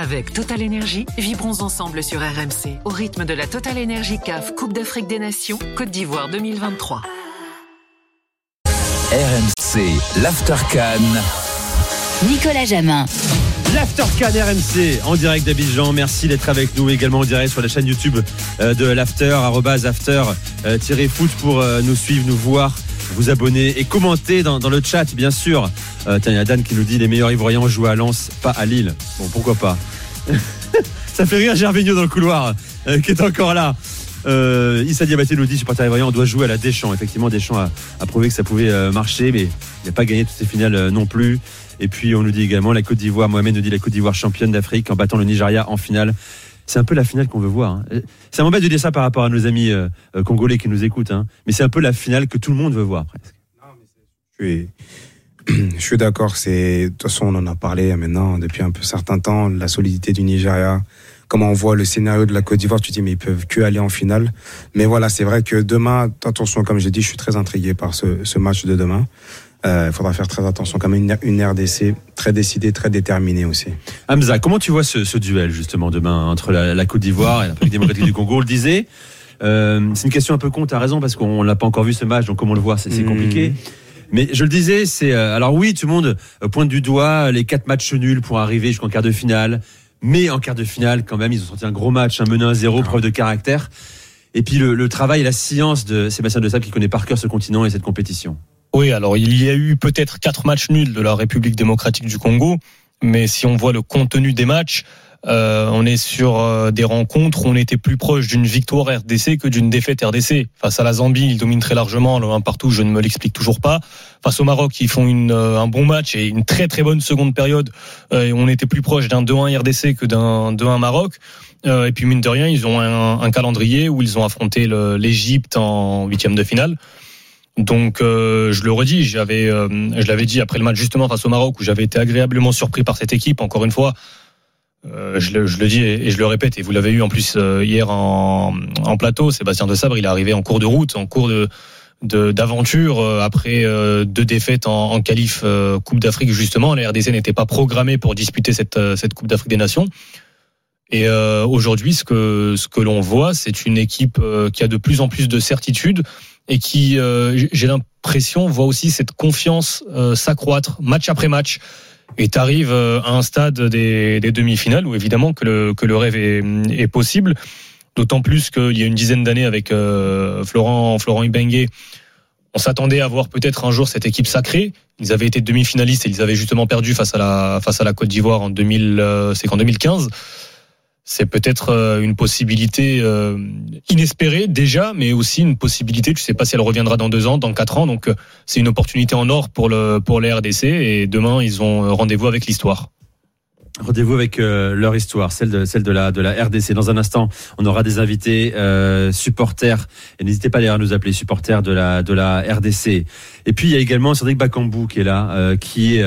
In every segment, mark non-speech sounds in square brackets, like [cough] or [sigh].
Avec Total Energy, vibrons ensemble sur RMC au rythme de la Total Energy CAF Coupe d'Afrique des Nations Côte d'Ivoire 2023. RMC, l'Aftercan. Nicolas Jamin. L'Aftercan RMC en direct d'Abidjan. Merci d'être avec nous également en direct sur la chaîne YouTube euh, de l'After, after-foot pour euh, nous suivre, nous voir, vous abonner et commenter dans, le chat, bien sûr. Euh, tiens, il y a Dan qui nous dit les meilleurs Ivoiriens jouent à Lens, pas à Lille. Bon, pourquoi pas? [laughs] Ça fait rire Gervinho dans le couloir, euh, qui est encore là. Euh, Issa Diabaté nous dit supporter ivoirien, on doit jouer à la Deschamps. Effectivement, Deschamps a, prouvé que ça pouvait marcher, mais il n'a pas gagné toutes ses finales non plus. Et puis on nous dit également la Côte d'Ivoire. Mohamed nous dit la Côte d'Ivoire championne d'Afrique en battant le Nigeria en finale. C'est un peu la finale qu'on veut voir. hein. Euh, Ça m'embête de dire ça par rapport à nos amis euh, euh, congolais qui nous écoutent, hein. mais c'est un peu la finale que tout le monde veut voir presque. Je suis, [clears throat] je suis d'accord. C'est de toute façon, on en a parlé maintenant depuis un peu certain temps. La solidité du Nigeria, comment on voit le scénario de la Côte d'Ivoire, tu dis mais ils peuvent que aller en finale. Mais voilà, c'est vrai que demain, attention, comme j'ai dit, je suis très intrigué par ce match de demain. Euh, Il faudra faire très attention. Comme une, une RDC très décidée, très déterminée aussi. Hamza, comment tu vois ce, ce duel justement demain entre la, la Côte d'Ivoire et la République démocratique du Congo? On le disait. euh, c'est une question un peu con, t'as raison, parce qu'on l'a pas encore vu ce match, donc comment le voir, c'est c'est Mm. compliqué. Mais je le disais, c'est euh, alors oui, tout le monde euh, pointe du doigt les quatre matchs nuls pour arriver jusqu'en quart de finale, mais en quart de finale, quand même, ils ont sorti un gros match, un à zéro, preuve de caractère. Et puis le, le travail et la science de Sébastien De Sable qui connaît par cœur ce continent et cette compétition. Oui, alors il y a eu peut-être quatre matchs nuls de la République démocratique du Congo, mais si on voit le contenu des matchs, euh, on est sur euh, des rencontres où on était plus proche d'une victoire RDC que d'une défaite RDC. Face à la Zambie, ils dominent très largement, le 1 partout, je ne me l'explique toujours pas. Face au Maroc, ils font une, euh, un bon match et une très très bonne seconde période. Euh, et on était plus proche d'un 2-1 RDC que d'un 2-1 Maroc. Euh, et puis mine de rien, ils ont un, un calendrier où ils ont affronté l'Égypte en huitième de finale. Donc, euh, je le redis, j'avais, euh, je l'avais dit après le match justement face au Maroc où j'avais été agréablement surpris par cette équipe. Encore une fois, euh, je, le, je le dis et, je le répète, et vous l'avez eu en plus euh, hier en, en plateau. Sébastien de Sabre, il est arrivé en cours de route, en cours de d'aventure euh, après euh, deux défaites en, en qualif Coupe d'Afrique justement. La RDC n'était pas programmée pour disputer cette cette Coupe d'Afrique des Nations. Et euh, aujourd'hui, ce que ce que l'on voit, c'est une équipe qui a de plus en plus de certitude et qui, euh, j'ai l'impression, voit aussi cette confiance euh, s'accroître match après match. Et tu arrives à un stade des, des demi-finales où évidemment que le, que le rêve est, est possible. D'autant plus qu'il y a une dizaine d'années avec euh, Florent, Florent Ibengue, on s'attendait à voir peut-être un jour cette équipe sacrée. Ils avaient été demi-finalistes et ils avaient justement perdu face à la, face à la Côte d'Ivoire en 2000, euh, c'est qu'en 2015 c'est peut-être euh, une possibilité euh, inespérée déjà, mais aussi une possibilité. Tu sais pas si elle reviendra dans deux ans, dans quatre ans. Donc euh, c'est une opportunité en or pour le pour les RDC. Et demain ils ont rendez-vous avec l'histoire. Rendez-vous avec leur histoire, celle de celle de la de la RDC. Dans un instant, on aura des invités euh, supporters et n'hésitez pas d'ailleurs à nous appeler supporters de la de la RDC. Et puis il y a également Cédric Bakambu qui est là, euh, qui est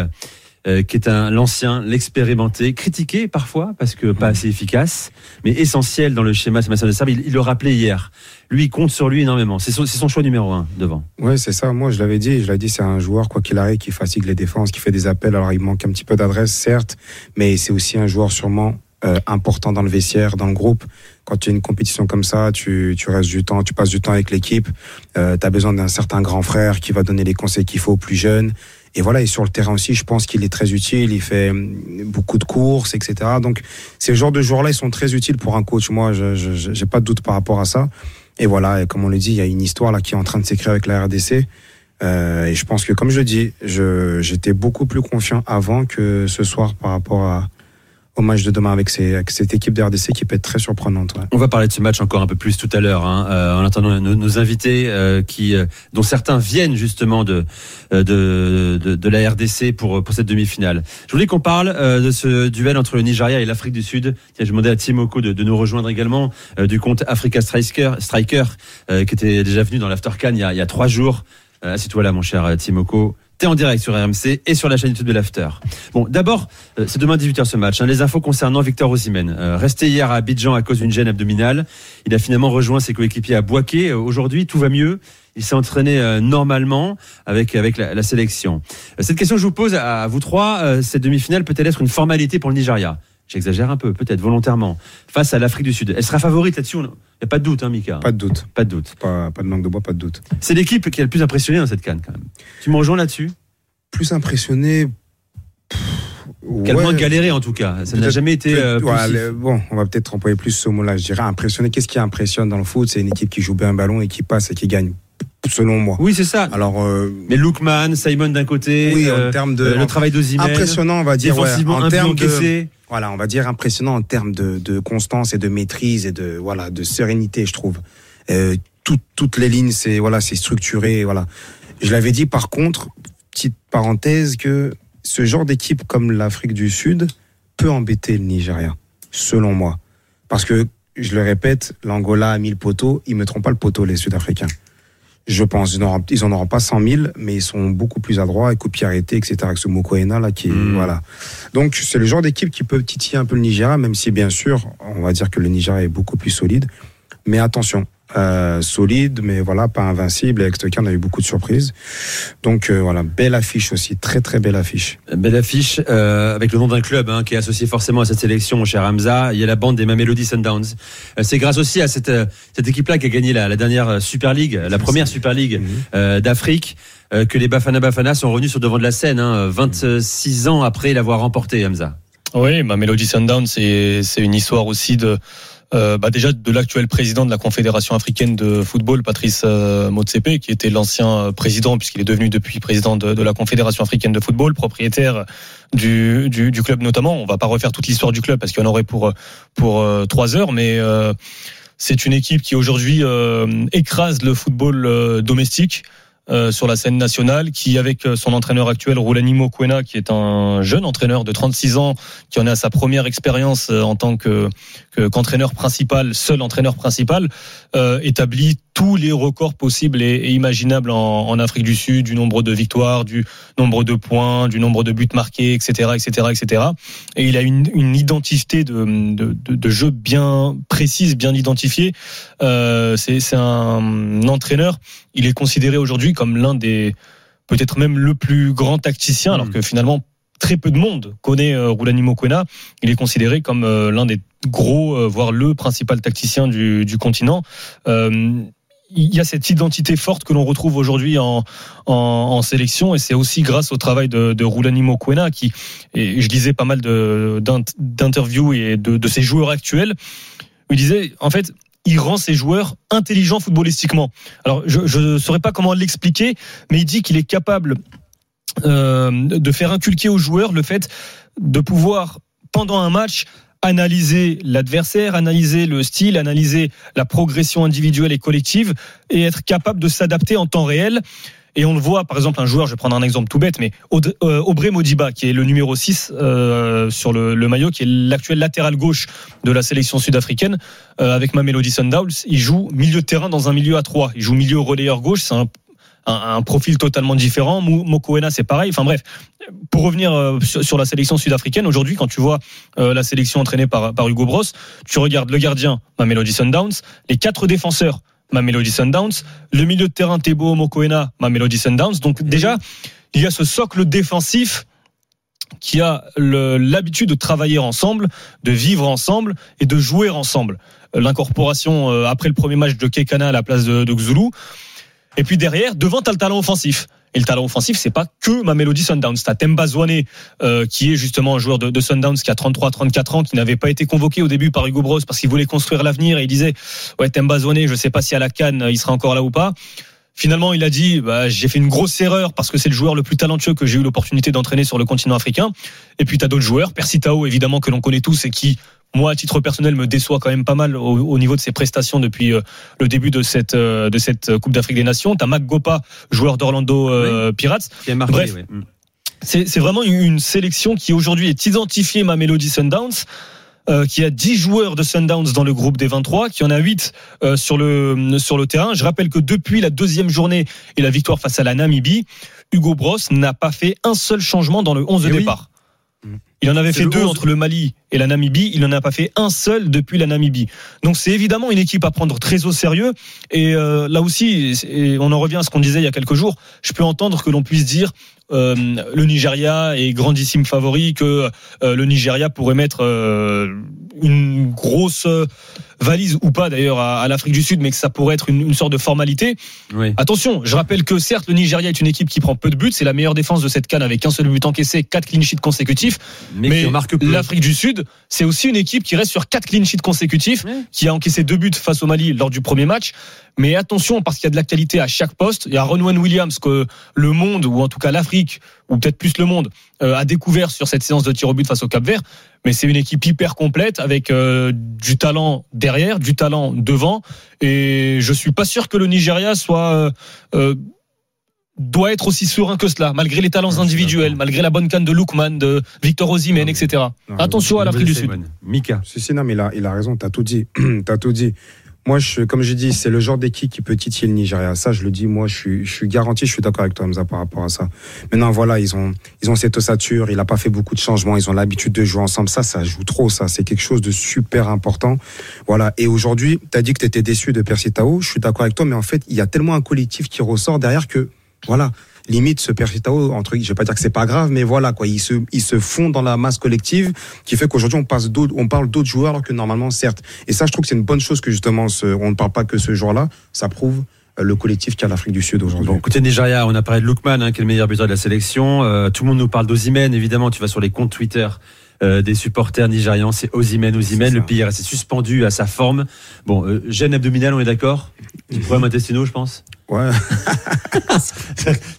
euh, qui est un l'ancien, l'expérimenté, critiqué parfois parce que pas assez efficace, mais essentiel dans le schéma Sébastien de Sable. Il, il le rappelait hier. Lui, il compte sur lui énormément. C'est son, son choix numéro un devant. Ouais, c'est ça. Moi, je l'avais dit. Je l'avais dit, c'est un joueur, quoi qu'il arrive, qui fatigue les défenses, qui fait des appels. Alors, il manque un petit peu d'adresse, certes, mais c'est aussi un joueur sûrement euh, important dans le vestiaire, dans le groupe. Quand tu as une compétition comme ça, tu, tu restes du temps, tu passes du temps avec l'équipe. Euh, tu as besoin d'un certain grand frère qui va donner les conseils qu'il faut aux plus jeunes. Et voilà, et sur le terrain aussi, je pense qu'il est très utile. Il fait hum, beaucoup de courses, etc. Donc, ces genres de joueurs-là, ils sont très utiles pour un coach. Moi, je j'ai pas de doute par rapport à ça. Et voilà, et comme on le dit, il y a une histoire là qui est en train de s'écrire avec la RDC. Euh, et je pense que, comme je dis, j'étais beaucoup plus confiant avant que ce soir par rapport à, au match de demain avec, avec cette équipe de RDC qui peut être très surprenante. ouais. On va parler de ce match encore un peu plus tout à l'heure, hein, euh, en attendant nos, nos invités, euh, qui, euh, dont certains viennent justement de, euh, de, de, de la RDC pour, pour cette demi-finale. Je voulais qu'on parle euh, de ce duel entre le Nigeria et l'Afrique du Sud. Tiens, je demandais à Timoko de, de nous rejoindre également euh, du compte Africa Striker, Striker qui était déjà venu dans l'Aftercan il, y a- il y a trois jours. Assieds-toi là, mon cher Timoko. En direct sur RMC et sur la chaîne YouTube de l'After. Bon, d'abord, euh, c'est demain 18h ce match. hein. les infos concernant Victor Osimhen. Euh, resté hier à Abidjan à cause d'une gêne abdominale. Il a finalement rejoint ses coéquipiers à Boaké. Euh, Aujourd'hui, tout va mieux. Il s'est entraîné euh, normalement avec avec la, la sélection. Euh, cette question que je vous pose à, à vous trois, euh, cette demi-finale peut-elle être une formalité pour le Nigeria? J'exagère un peu, peut-être volontairement, face à l'Afrique du Sud. Elle sera favorite là-dessus, il n'y a pas de doute, hein, Mika Pas de doute. Pas de doute. Pas, pas de langue de bois, pas de doute. C'est l'équipe qui a le plus impressionné dans cette canne, quand même. Tu me rejoins là-dessus? Plus impressionné. Qui a le ouais, moins galéré, en tout cas. Ça n'a jamais été. euh, ouais, poussif. le- bon, on va peut-être employer plus ce mot-là. Je dirais impressionné. Qu'est-ce qui impressionne dans le foot? C'est une équipe qui joue bien un ballon et qui passe et qui gagne, selon moi. Oui, c'est ça. Alors, euh, Mais Lookman, Simon d'un côté, oui, euh, en termes de. euh, le travail d'Ozimene, impressionnant, on va dire. ouais, en termes de. Voilà, on va dire impressionnant en termes de, de constance et de maîtrise et de voilà de sérénité, je trouve. Euh, tout- toutes les lignes, c'est voilà, c'est structuré, voilà. Je l'avais dit par contre, petite parenthèse, que ce genre d'équipe comme l'Afrique du Sud peut embêter le Nigeria, selon moi, parce que je le répète, l'Angola a mis le poteau, ils mettront pas le poteau les Sud-Africains. Je pense, ils n'en auront- ils en auront pas 100 000, mais ils sont beaucoup plus adroits, avec coup de pied arrêté, etc. Avec ce Mokoena là qui, est- Mm. voilà. Donc c'est le genre d'équipe qui peut titiller un peu le Nigeria, même si bien sûr, on va dire que le Nigeria est beaucoup plus solide. Mais attention, euh, solide, mais voilà, pas invincible. Avec Stoker, on a eu beaucoup de surprises. Donc euh, voilà, belle affiche aussi, très très belle affiche. Belle affiche euh, avec le nom d'un club hein, qui est associé forcément à cette sélection, mon cher Hamza. Il y a la bande des Mamelody Sundowns. Euh, c'est grâce aussi à cette, euh, cette équipe-là qui a gagné la, la dernière Super League, la première Super League Mhm. euh, d'Afrique, euh, que les Bafana Bafana sont revenus sur devant de la scène, hein, 26 ans après l'avoir remporté, Hamza. Oui, ma Melody Sundown, c'est c'est une histoire aussi de euh, bah déjà de l'actuel président de la Confédération africaine de football, Patrice euh, Motsepe, qui était l'ancien euh, président, puisqu'il est devenu depuis président de, la Confédération africaine de football, propriétaire du, du, du club notamment. On va pas refaire toute l'histoire du club parce qu'il y en aurait pour pour euh, trois heures, mais c'est une équipe qui aujourd'hui écrase le football domestique. Euh, sur la scène nationale, qui avec euh, son entraîneur actuel Roulani Mokwena, qui est un jeune entraîneur de 36 ans, qui en est à sa première expérience euh, en tant que- qu'entraîneur principal, seul entraîneur principal, euh, établit tous les records possibles et, et imaginables en, en Afrique du Sud, du nombre de victoires, du nombre de points, du nombre de buts marqués, etc., etc., etc. Et il a une, une identité de, de, de, de jeu bien précise, bien identifiée. Euh, c'est un entraîneur. Il est considéré aujourd'hui comme l'un des peut-être même le plus grand tacticien, alors Mm. que finalement très peu de monde connaît euh, Roulani Mokwena. Il est considéré comme euh, l'un des gros, euh, voire le principal tacticien du, du continent. Il y a cette identité forte que l'on retrouve aujourd'hui en, sélection et c'est aussi grâce au travail de, de Mokwena qui, et je lisais pas mal d'interviews et de, de ses joueurs actuels, il disait en fait il rend ses joueurs intelligents footballistiquement. Alors je ne saurais pas comment l'expliquer, mais il dit qu'il est capable euh, de faire inculquer aux joueurs le fait de pouvoir pendant un match analyser l'adversaire, analyser le style, analyser la progression individuelle et collective et être capable de s'adapter en temps réel. Et on le voit, par exemple, un joueur, je vais prendre un exemple tout bête, mais euh, Aubrey Modiba, qui est le numéro 6 euh, sur le, le maillot, qui est l'actuel latéral gauche de la sélection sud-africaine, euh, avec Mamelody Sundowns, il joue milieu de terrain dans un milieu à 3. Il joue milieu relayeur gauche, c'est un, un, un profil totalement différent. Mokoena, c'est pareil. Enfin bref, pour revenir euh, sur, sur la sélection sud-africaine, aujourd'hui, quand tu vois euh, la sélection entraînée par, par Hugo Bros, tu regardes le gardien, Mamelody Sundowns, les quatre défenseurs, Mamelody Sundowns, le milieu de terrain, Tebo Mokoena, Mamelody Sundowns. Donc déjà, il y a ce socle défensif qui a l'habitude de travailler ensemble, de vivre ensemble et de jouer ensemble. L'incorporation euh, après le premier match de Kekana à la place de, de Xulu. Et puis derrière, devant, t'as le talent offensif. Et le talent offensif, c'est pas que ma mélodie Sundowns. T'as Temba Zwane, euh, qui est justement un joueur de, de Sundowns qui a 33-34 ans, qui n'avait pas été convoqué au début par Hugo Bros parce qu'il voulait construire l'avenir et il disait, ouais, Temba Zwane, je sais pas si à la Cannes, il sera encore là ou pas. Finalement, il a dit, bah, j'ai fait une grosse erreur parce que c'est le joueur le plus talentueux que j'ai eu l'opportunité d'entraîner sur le continent africain. Et puis, t'as d'autres joueurs, Percy Tao, évidemment, que l'on connaît tous et qui, moi, à titre personnel, me déçoit quand même pas mal au, au niveau de ses prestations depuis euh, le début de cette, euh, de cette Coupe d'Afrique des Nations. T'as Mac Gopa, joueur d'Orlando euh, Pirates. Qui a marqué, Bref. ouais. Mm. C'est vraiment une sélection qui aujourd'hui est identifiée ma Melody Sundowns. euh, qui a 10 joueurs de Sundowns dans le groupe des 23, qui en a 8 euh, sur, le, sur le terrain. Je rappelle que depuis la deuxième journée et la victoire face à la Namibie, Hugo Bros n'a pas fait un seul changement dans le 11 de Eh oui. départ. Mm. Il en avait fait deux 11. entre le Mali et la Namibie. Il n'en a pas fait un seul depuis la Namibie. Donc c'est évidemment une équipe à prendre très au sérieux. Et euh, là aussi, et on en revient à ce qu'on disait il y a quelques jours. Je peux entendre que l'on puisse dire euh, le Nigeria est grandissime favori, que euh, le Nigeria pourrait mettre euh, une grosse valise ou pas d'ailleurs à, à l'Afrique du Sud, mais que ça pourrait être une, une sorte de formalité. Oui. Attention, je rappelle que certes le Nigeria est une équipe qui prend peu de buts, c'est la meilleure défense de cette canne avec un seul but encaissé, quatre clean sheets consécutifs. Mais, Mais l'Afrique du Sud, c'est aussi une équipe qui reste sur quatre clean sheets consécutifs, qui a encaissé deux buts face au Mali lors du premier match. Mais attention, parce qu'il y a de la qualité à chaque poste. Il y a Ronwen Williams que le monde, ou en tout cas l'Afrique, ou peut-être plus le monde, euh, a découvert sur cette séance de tir au but face au Cap Vert. Mais c'est une équipe hyper complète avec euh, du talent derrière, du talent devant. Et je suis pas sûr que le Nigeria soit euh, doit être aussi serein que cela, malgré les talents individuels, malgré la bonne canne de Lookman, de Victor Osimhen, etc. Non, Attention à l'Afrique du Sud. Mika. Si, si, non, mais il a, il a raison, t'as tout dit. [clears throat] t'as tout dit. Moi, je, comme je dis, c'est le genre d'équipe qui peut titiller le Nigeria. Ça, je le dis, moi, je suis, je suis garanti, je suis d'accord avec toi, Hamza, par rapport à ça. Maintenant, voilà, ils ont, ils ont cette ossature, il a pas fait beaucoup de changements, ils ont l'habitude de jouer ensemble. Ça, ça joue trop, ça. C'est quelque chose de super important. Voilà. Et aujourd'hui, t'as dit que t'étais déçu de Percy Tao. Je suis d'accord avec toi, mais en fait, il y a tellement un collectif qui ressort derrière que, voilà. Limite, ce Percy Tao, entre, je vais pas dire que c'est pas grave, mais voilà, quoi. Ils se, ils se font dans la masse collective qui fait qu'aujourd'hui on passe d'autres, on parle d'autres joueurs alors que normalement certes. Et ça, je trouve que c'est une bonne chose que justement ce- on ne parle pas que ce jour-là. Ça prouve euh, le collectif qu'a l'Afrique du Sud aujourd'hui. Bon, côté Nigeria, on a parlé de Lookman, hein, qui est le meilleur buteur de la sélection. Euh, tout le monde nous parle d'Ozimène, évidemment. Tu vas sur les comptes Twitter euh, des supporters nigérians, c'est Ozimène, Ozimène. Le pays est resté suspendu à sa forme. Bon, euh, gêne abdominale, on est d'accord? Des problèmes intestinaux, je pense? Ouais. [laughs]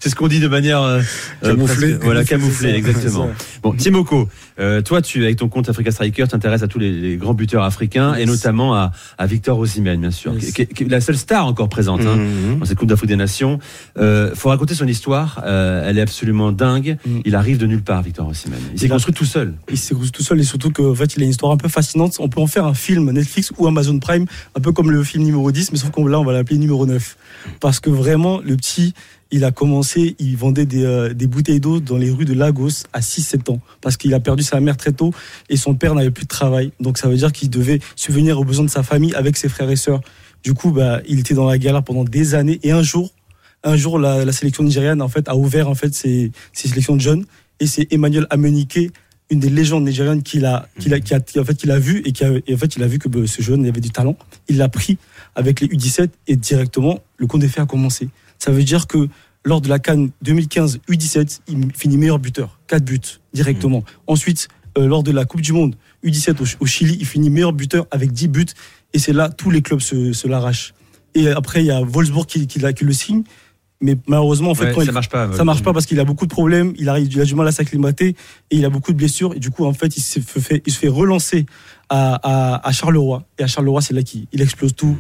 C'est ce qu'on dit de manière euh, euh, Camouflée. presque- voilà, camouflée, exactement. Bon, Timoko, euh, toi, tu avec ton compte Africa Striker, t'intéresses à tous les, les grands buteurs africains et notamment à, à Victor Osimhen, bien sûr, Yes. qui, est la seule star encore présente. hein, Mhm. dans cette Coupe d'Afrique des Nations. Euh, faut raconter son histoire. Euh, elle est absolument dingue. Mm. Il arrive de nulle part, Victor Osimhen. Il s'est construit tout seul. il s'est construit tout seul et surtout qu'en fait il a une histoire un peu fascinante. On peut en faire un film Netflix ou Amazon Prime, un peu comme le film numéro 10, mais sauf qu'on là on va l'appeler numéro 9. Parce que vraiment le petit, il a commencé, il vendait des, euh, des bouteilles d'eau dans les rues de Lagos à 6-7 ans. Parce qu'il a perdu sa mère très tôt et son père n'avait plus de travail. Donc ça veut dire qu'il devait subvenir aux besoins de sa famille avec ses frères et sœurs. Du coup, bah, il était dans la galère pendant des années et un jour, un jour la, sélection nigériane en fait a ouvert en fait ses, ses sélections de jeunes et c'est Emmanuel Amenike une des légendes nigérianes qu'il a, qu'il a, qui a, qui, en fait, qu'il a vu et, qui a, et en fait, il a vu que bah, ce jeune avait du talent. Il l'a pris avec les U17 et directement, le compte des faits a commencé. Ça veut dire que lors de la Cannes 2015 U17, il finit meilleur buteur. 4 buts directement. Ensuite, euh, lors de la Coupe du Monde U17 au, au Chili, il finit meilleur buteur avec 10 buts. Et c'est là, tous les clubs se, se l'arrachent. Et après, il y a Wolfsburg qui, qui, qui le signe. Mais malheureusement, en fait, Ouais, quand ça il, marche pas. ça marche pas parce qu'il a beaucoup de problèmes, il, arrive, il a du mal à s'acclimater et il a beaucoup de blessures. Et du coup, en fait, il se fait, il se fait relancer à, à, à Charleroi. Et à Charleroi, c'est là qu'il il explose tout.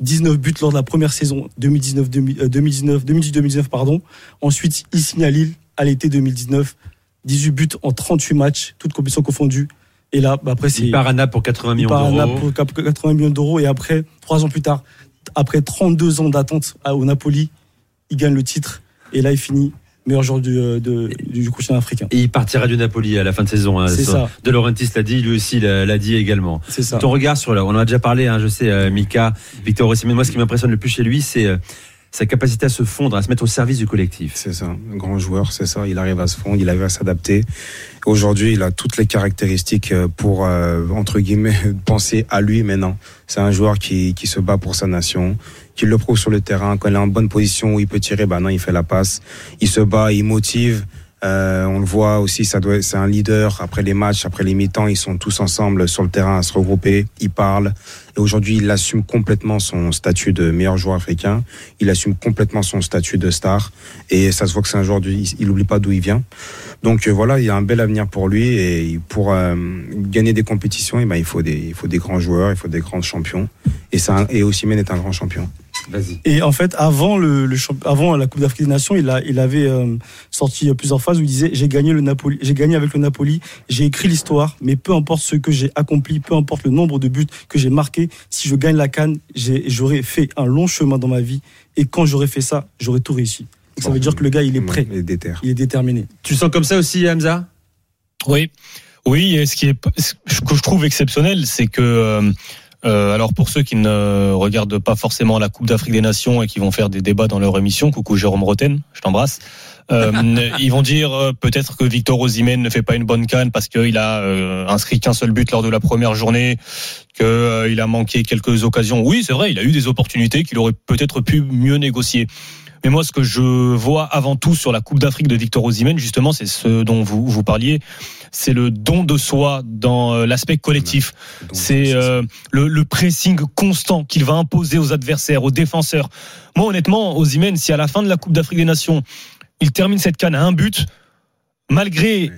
19 buts lors de la première saison 2019, 2019, 2018-2019, pardon. Ensuite, il signe à Lille à l'été 2019. 18 buts en 38 matchs, toutes compétitions confondues. Et là, bah, après, c'est. Il part à Naples pour 80 Il millions d'euros. Pour 80 millions d'euros et après, trois ans plus tard, après 32 ans d'attente au Napoli, il gagne le titre et là il finit meilleur joueur du, euh, de- du continent africain. Et il partira du Napoli à la fin de saison. hein. C'est ça. De Laurentiis l'a dit, lui aussi l'a dit également. C'est ça. Ton regard sur là, on en a déjà parlé, hein, je sais, euh, Mika, Victor Osimhen. Moi, ce qui m'impressionne le plus chez lui, c'est euh, sa capacité à se fondre, à se mettre au service du collectif. C'est ça, un grand joueur, c'est ça. Il arrive à se fondre, il arrive à s'adapter. Aujourd'hui, il a toutes les caractéristiques pour, euh, entre guillemets, [laughs] penser à lui maintenant. C'est un joueur qui, qui se bat pour sa nation, qui le prouve sur le terrain. Quand il est en bonne position où il peut tirer, bah non, il fait la passe. Il se bat, il motive. Euh, on le voit aussi, ça doit, c'est un leader. Après les matchs, après les mi-temps, ils sont tous ensemble sur le terrain à se regrouper. Ils parlent. Et aujourd'hui, il assume complètement son statut de meilleur joueur africain. Il assume complètement son statut de star. Et ça se voit que c'est un joueur, du, il, il oublie pas d'où il vient. Donc euh, voilà, il y a un bel avenir pour lui. Et pour euh, gagner des compétitions, eh ben, il, faut des, il faut des grands joueurs, il faut des grands champions. Et, un- et Osimhen est un grand champion. Et en fait, avant, le, avant la Coupe d'Afrique des Nations, il, a, il avait euh, sorti plusieurs phases où il disait J'ai gagné, le Napoli, j'ai gagné avec le Napoli, j'ai écrit l'histoire, mais peu importe ce que j'ai accompli, peu importe le nombre de buts que j'ai marqués, si je gagne la canne, j'ai- j'aurais fait un long chemin dans ma vie. Et quand j'aurais fait ça, j'aurais tout réussi. Ça Bon. veut dire que le gars, il est prêt, Il est déter. il est déterminé. Tu le sens comme ça aussi, Hamza? Oui. Oui, et ce qui est ce que je trouve exceptionnel, c'est que euh, euh, alors pour ceux qui ne regardent pas forcément la Coupe d'Afrique des Nations et qui vont faire des débats dans leur émission, coucou Jérôme Roten, je t'embrasse. Euh, [laughs] ils vont dire euh, peut-être que Victor Osimhen ne fait pas une bonne canne parce qu'il a euh, inscrit qu'un seul but lors de la première journée, qu'il euh, a manqué quelques occasions. Oui, c'est vrai, il a eu des opportunités qu'il aurait peut-être pu mieux négocier. Mais moi, ce que je vois avant tout sur la Coupe d'Afrique de Victor Osimhen, justement, c'est ce dont vous vous parliez, c'est le don de soi dans euh, l'aspect collectif. C'est euh, le, le pressing constant qu'il va imposer aux adversaires, aux défenseurs. Moi, honnêtement, Osimhen, si à la fin de la Coupe d'Afrique des Nations, il termine cette canne à un but, malgré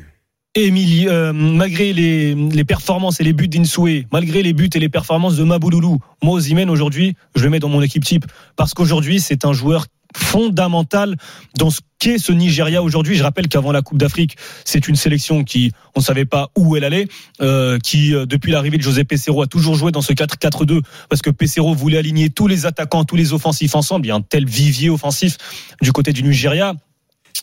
Émilie, euh, malgré les, les performances et les buts d'Insoué, malgré les buts et les performances de Mabouloulou, moi, Osimhen, aujourd'hui, je le mets dans mon équipe type. Parce qu'aujourd'hui, c'est un joueur fondamental dans ce qu'est ce Nigeria aujourd'hui. Je rappelle qu'avant la Coupe d'Afrique, c'est une sélection qui, on ne savait pas où elle allait, euh, qui, euh, depuis l'arrivée de José Pesero, a toujours joué dans ce 4-4-2 parce que Pesero voulait aligner tous les attaquants, tous les offensifs ensemble. Il y a un tel vivier offensif du côté du Nigeria.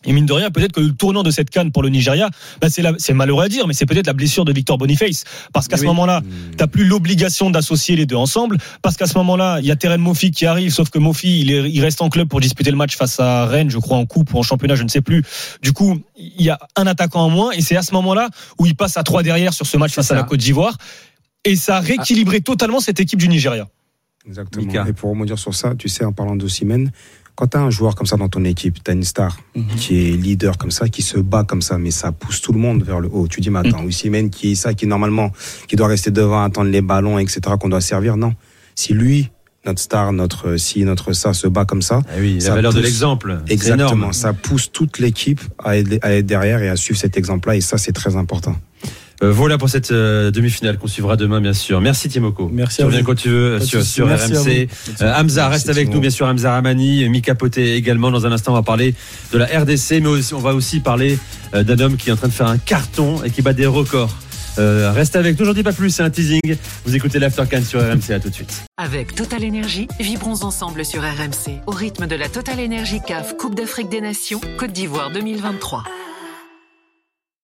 Et mine de rien, peut-être que le tournant de cette canne pour le Nigeria, bah c'est, malheureux à dire, mais c'est peut-être la blessure de Victor Boniface. Parce qu'à ce Oui. moment-là, t'as plus l'obligation d'associer les deux ensemble. Parce qu'à ce moment-là, il y a Terren Mofi qui arrive, sauf que Mofi, il, est- il reste en club pour disputer le match face à Rennes, je crois, en coupe ou en championnat, je ne sais plus. Du coup, il y a un attaquant en moins, et c'est à ce moment-là où il passe à trois derrière sur ce match face à la Côte d'Ivoire. Et ça a rééquilibré totalement cette équipe du Nigeria. Exactement. Mika. Et pour rebondir sur ça, tu sais, en parlant d'Ossimène, quand tu as un joueur comme ça dans ton équipe, tu as une star qui est leader comme ça, qui se bat comme ça, mais ça pousse tout le monde vers le haut. Tu dis, mais attends, Ossimène qui est ça, qui normalement, qui doit rester devant, attendre les ballons, etc., qu'on doit servir, non. Si lui, notre star, notre si, notre ça se bat comme ça, Ah oui, la Ça valeur de l'exemple. exactement, ça pousse toute l'équipe à à être derrière et à suivre cet exemple-là, et ça, c'est très important. Euh, voilà pour cette euh, demi-finale qu'on suivra demain, bien sûr. Merci Timoko. Merci Tu à reviens vous. quand tu veux euh, Pas sur, RMC. Euh, Hamza Merci, reste avec Timo. nous, bien sûr. Hamza Ramani, Mika Poté également. Dans un instant, on va parler de la RDC, mais aussi, on va aussi parler euh, d'un homme qui est en train de faire un carton et qui bat des records. Euh, restez avec nous, j'en dis pas plus, c'est un teasing. Vous écoutez l'After Can sur RMC, à tout de suite. Avec Total Énergie, vibrons ensemble sur RMC au rythme de la Total Énergie CAF Coupe d'Afrique des Nations Côte d'Ivoire 2023.